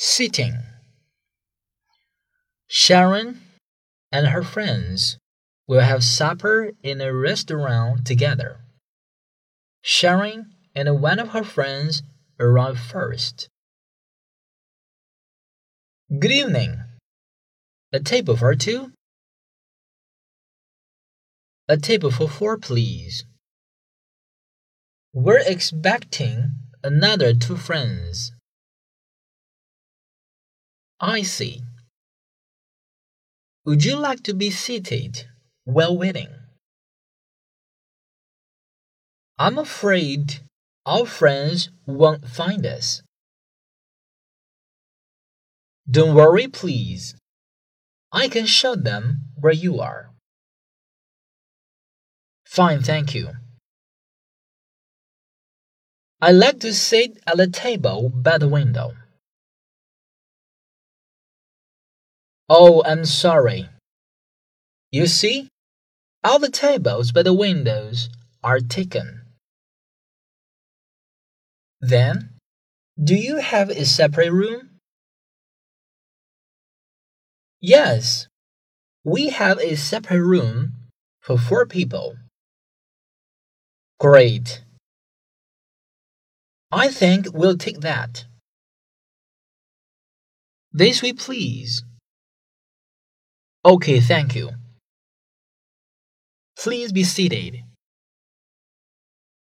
Seating. Sharon and her friends will have supper in a restaurant together. Sharon and one of her friends arrive first. Good evening. A table for two? A table for four, please. We're expecting another two friends. I see. Would you like to be seated while waiting? I'm afraid our friends won't find us. Don't worry, please. I can show them where you are. Fine, thank you. I like to sit at the table by the window. Oh, I'm sorry. You see, all the tables by the windows are taken. Then, do you have a separate room? Yes, we have a separate room for four people. Great. I think we'll take that. This way, please. Okay, thank you. Please be seated.